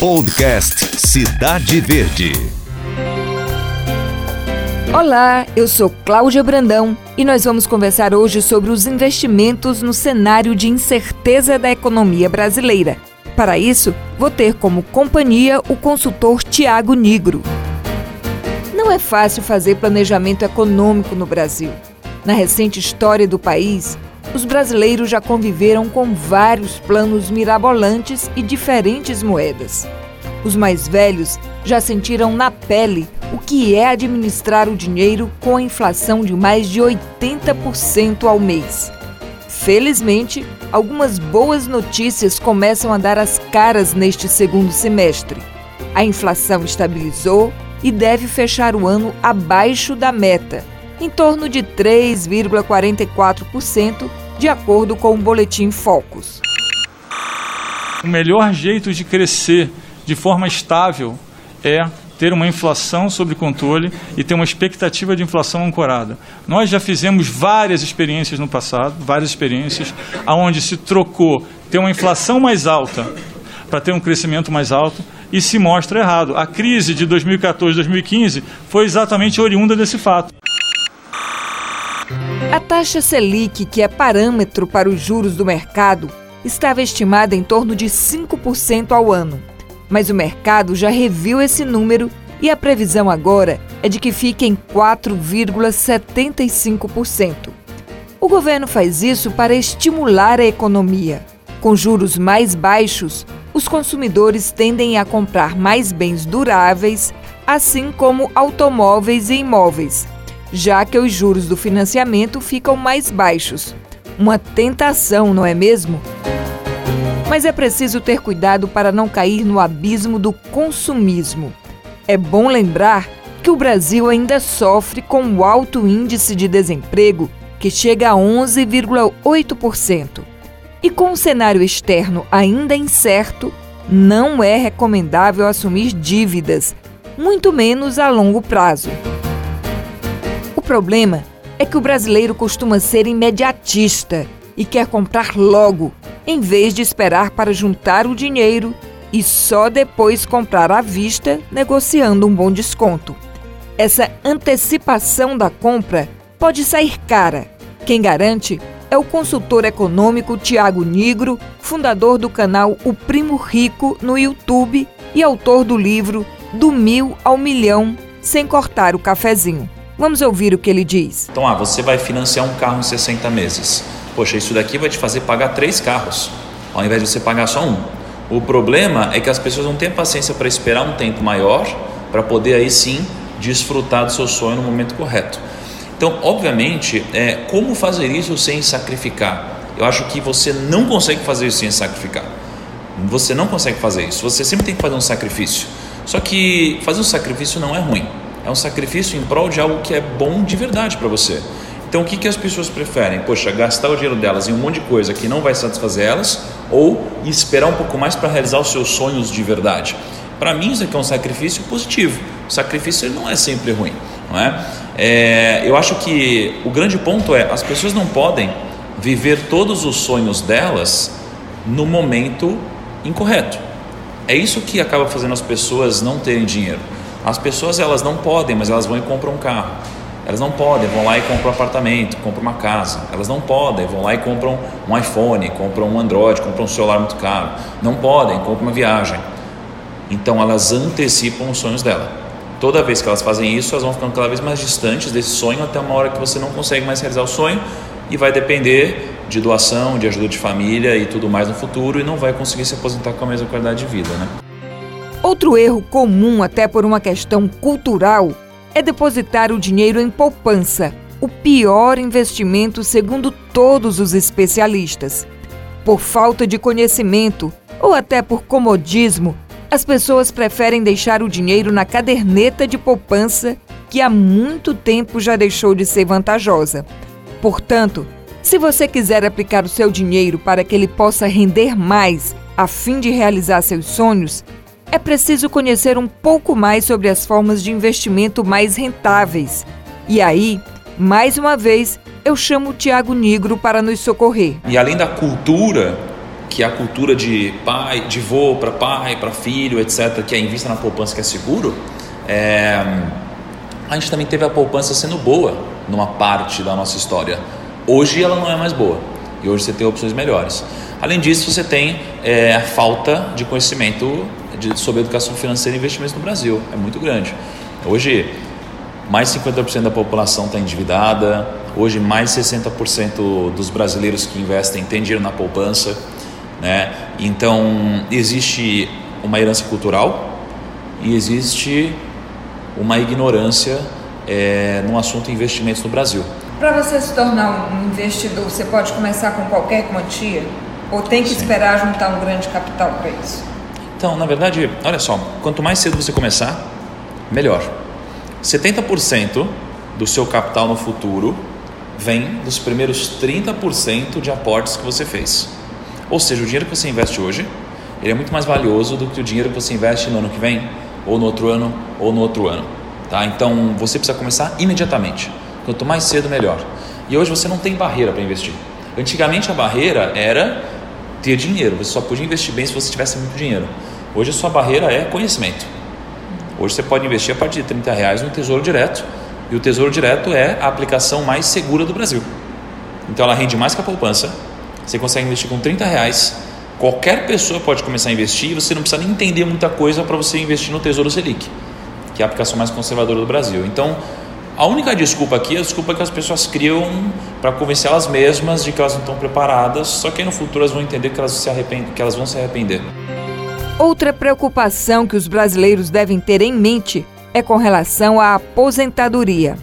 Podcast Cidade Verde. Olá, eu sou Cláudia Brandão e nós vamos conversar hoje sobre os investimentos no cenário de incerteza da economia brasileira. Para isso, vou ter como companhia o consultor Tiago Nigro. Não é fácil fazer planejamento econômico no Brasil. Na recente história do país, os brasileiros já conviveram com vários planos mirabolantes e diferentes moedas. Os mais velhos já sentiram na pele o que é administrar o dinheiro com a inflação de mais de 80% ao mês. Felizmente, algumas boas notícias começam a dar as caras neste segundo semestre. A inflação estabilizou e deve fechar o ano abaixo da meta, em torno de 3,44%, de acordo com o boletim Focus. O melhor jeito de crescer de forma estável é ter uma inflação sob controle e ter uma expectativa de inflação ancorada. Nós já fizemos várias experiências no passado, várias experiências, aonde se trocou ter uma inflação mais alta para ter um crescimento mais alto e se mostra errado. A crise de 2014-2015 foi exatamente oriunda desse fato. A taxa Selic, que é parâmetro para os juros do mercado, estava estimada em torno de 5% ao ano. Mas o mercado já reviu esse número e a previsão agora é de que fique em 4,75%. O governo faz isso para estimular a economia. Com juros mais baixos, os consumidores tendem a comprar mais bens duráveis, assim como automóveis e imóveis já que os juros do financiamento ficam mais baixos. Uma tentação, não é mesmo? Mas é preciso ter cuidado para não cair no abismo do consumismo. É bom lembrar que o Brasil ainda sofre com o alto índice de desemprego, que chega a 11,8%. E com o cenário externo ainda incerto, não é recomendável assumir dívidas, muito menos a longo prazo problema é que o brasileiro costuma ser imediatista e quer comprar logo, em vez de esperar para juntar o dinheiro e só depois comprar à vista, negociando um bom desconto. Essa antecipação da compra pode sair cara. Quem garante é o consultor econômico Tiago Nigro, fundador do canal O Primo Rico no YouTube e autor do livro Do Mil ao Milhão, sem cortar o cafezinho. Vamos ouvir o que ele diz. Então, ah, você vai financiar um carro em 60 meses. Poxa, isso daqui vai te fazer pagar três carros, ao invés de você pagar só um. O problema é que as pessoas não têm paciência para esperar um tempo maior para poder aí sim desfrutar do seu sonho no momento correto. Então, obviamente, é, como fazer isso sem sacrificar? Eu acho que você não consegue fazer isso sem sacrificar. Você não consegue fazer isso. Você sempre tem que fazer um sacrifício. Só que fazer um sacrifício não é ruim é um sacrifício em prol de algo que é bom de verdade para você. Então, o que, que as pessoas preferem? Poxa, gastar o dinheiro delas em um monte de coisa que não vai satisfazer elas ou esperar um pouco mais para realizar os seus sonhos de verdade? Para mim, isso aqui é um sacrifício positivo. O sacrifício não é sempre ruim, não é? é? Eu acho que o grande ponto é as pessoas não podem viver todos os sonhos delas no momento incorreto. É isso que acaba fazendo as pessoas não terem dinheiro. As pessoas elas não podem, mas elas vão e compram um carro. Elas não podem, vão lá e compram um apartamento, compram uma casa. Elas não podem, vão lá e compram um iPhone, compram um Android, compram um celular muito caro. Não podem, compram uma viagem. Então elas antecipam os sonhos dela. Toda vez que elas fazem isso, elas vão ficando cada vez mais distantes desse sonho até uma hora que você não consegue mais realizar o sonho e vai depender de doação, de ajuda de família e tudo mais no futuro e não vai conseguir se aposentar com a mesma qualidade de vida, né? Outro erro comum, até por uma questão cultural, é depositar o dinheiro em poupança, o pior investimento segundo todos os especialistas. Por falta de conhecimento ou até por comodismo, as pessoas preferem deixar o dinheiro na caderneta de poupança, que há muito tempo já deixou de ser vantajosa. Portanto, se você quiser aplicar o seu dinheiro para que ele possa render mais a fim de realizar seus sonhos, é preciso conhecer um pouco mais sobre as formas de investimento mais rentáveis. E aí, mais uma vez, eu chamo o Tiago Negro para nos socorrer. E além da cultura que a cultura de pai, de vô para pai, para filho, etc., que é invista na poupança que é seguro, é, a gente também teve a poupança sendo boa numa parte da nossa história. Hoje ela não é mais boa e hoje você tem opções melhores. Além disso, você tem é, a falta de conhecimento de, sobre educação financeira e investimentos no Brasil. É muito grande. Hoje, mais 50% da população está endividada. Hoje, mais 60% dos brasileiros que investem têm dinheiro na poupança. Né? Então, existe uma herança cultural e existe uma ignorância é, no assunto investimentos no Brasil. Para você se tornar um investidor, você pode começar com qualquer quantia? Ou tem que Sim. esperar juntar um grande capital para isso? Então, na verdade, olha só, quanto mais cedo você começar, melhor. 70% do seu capital no futuro vem dos primeiros 30% de aportes que você fez. Ou seja, o dinheiro que você investe hoje, ele é muito mais valioso do que o dinheiro que você investe no ano que vem, ou no outro ano, ou no outro ano. Tá? Então, você precisa começar imediatamente. Quanto mais cedo, melhor. E hoje você não tem barreira para investir. Antigamente a barreira era ter dinheiro. Você só podia investir bem se você tivesse muito dinheiro. Hoje a sua barreira é conhecimento. Hoje você pode investir a partir de 30 reais no Tesouro Direto. E o Tesouro Direto é a aplicação mais segura do Brasil. Então ela rende mais que a poupança. Você consegue investir com 30 reais. Qualquer pessoa pode começar a investir e você não precisa nem entender muita coisa para você investir no Tesouro Selic, que é a aplicação mais conservadora do Brasil. Então, a única desculpa aqui é a desculpa que as pessoas criam para convencer elas mesmas de que elas não estão preparadas, só que aí no futuro elas vão entender que elas, se arrependem, que elas vão se arrepender. Outra preocupação que os brasileiros devem ter em mente é com relação à aposentadoria.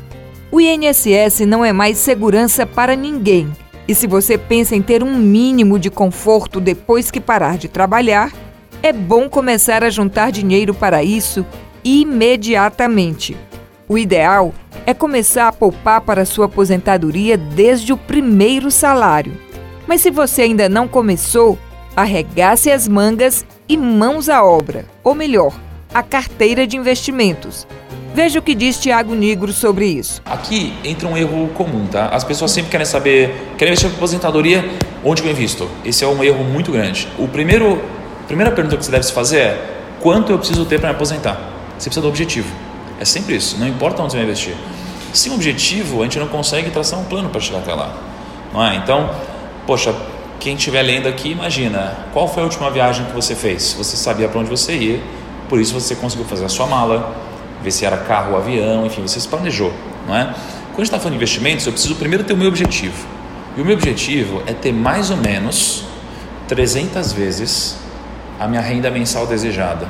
O INSS não é mais segurança para ninguém. E se você pensa em ter um mínimo de conforto depois que parar de trabalhar, é bom começar a juntar dinheiro para isso imediatamente. O ideal é começar a poupar para sua aposentadoria desde o primeiro salário. Mas se você ainda não começou, arregace as mangas e mãos à obra, ou melhor, a carteira de investimentos. Veja o que diz Tiago Negro sobre isso. Aqui entra um erro comum, tá? As pessoas sempre querem saber, querem investir em aposentadoria, onde eu invisto? Esse é um erro muito grande. O primeiro, a primeira pergunta que você deve se fazer é: quanto eu preciso ter para me aposentar? Você precisa do objetivo. É sempre isso, não importa onde você vai investir. Sem objetivo, a gente não consegue traçar um plano para chegar até lá. Não é? Então, poxa, quem estiver lendo aqui, imagina, qual foi a última viagem que você fez? Você sabia para onde você ia, por isso você conseguiu fazer a sua mala, ver se era carro ou avião, enfim, você se planejou, não é? Quando a gente está falando de investimentos, eu preciso primeiro ter o meu objetivo. E o meu objetivo é ter mais ou menos 300 vezes a minha renda mensal desejada.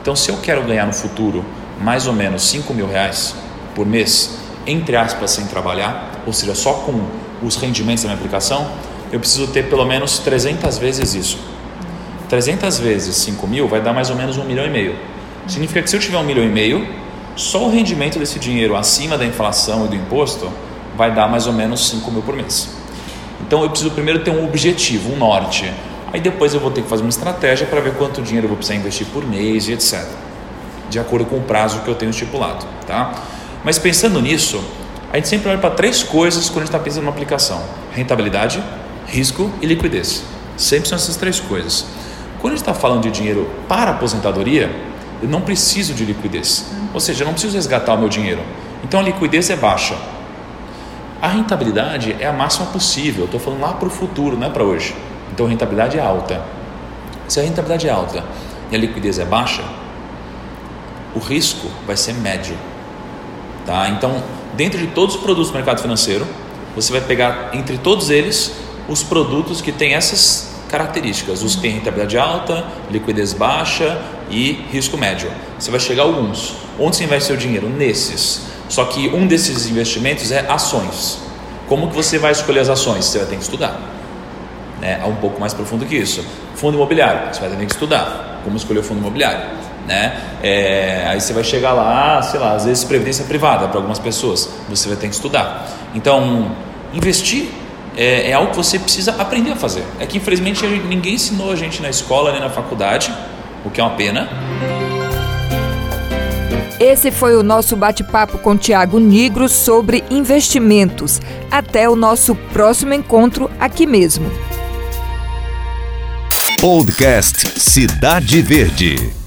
Então, se eu quero ganhar no futuro mais ou menos 5 mil reais por mês, entre aspas, sem trabalhar, ou seja, só com os rendimentos da minha aplicação, eu preciso ter pelo menos 300 vezes isso. 300 vezes 5 mil vai dar mais ou menos um milhão e meio. Significa que se eu tiver um milhão e meio, só o rendimento desse dinheiro acima da inflação e do imposto vai dar mais ou menos 5 mil por mês. Então eu preciso primeiro ter um objetivo, um norte. Aí depois eu vou ter que fazer uma estratégia para ver quanto dinheiro eu vou precisar investir por mês e etc. De acordo com o prazo que eu tenho estipulado. Tá? Mas pensando nisso, a gente sempre olha para três coisas quando a gente está pensando numa aplicação: rentabilidade, risco e liquidez. Sempre são essas três coisas. Quando a gente está falando de dinheiro para aposentadoria, eu não preciso de liquidez. Ou seja, eu não preciso resgatar o meu dinheiro. Então a liquidez é baixa. A rentabilidade é a máxima possível. Estou falando lá para o futuro, não é para hoje. Então a rentabilidade é alta. Se a rentabilidade é alta e a liquidez é baixa, o risco vai ser médio. Tá? Então, dentro de todos os produtos do mercado financeiro, você vai pegar entre todos eles os produtos que têm essas características, os que têm rentabilidade alta, liquidez baixa e risco médio. Você vai chegar a alguns. Onde você investe seu dinheiro? Nesses. Só que um desses investimentos é ações. Como que você vai escolher as ações? Você vai ter que estudar. Né? É um pouco mais profundo que isso. Fundo imobiliário, você vai ter que estudar. Como escolher o fundo imobiliário? Né? É, aí você vai chegar lá, sei lá, às vezes previdência privada para algumas pessoas, você vai ter que estudar. Então, investir é, é, algo que você precisa aprender a fazer. É que infelizmente ninguém ensinou a gente na escola nem na faculdade, o que é uma pena. Esse foi o nosso bate-papo com Tiago Nigro sobre investimentos. Até o nosso próximo encontro aqui mesmo. Podcast Cidade Verde.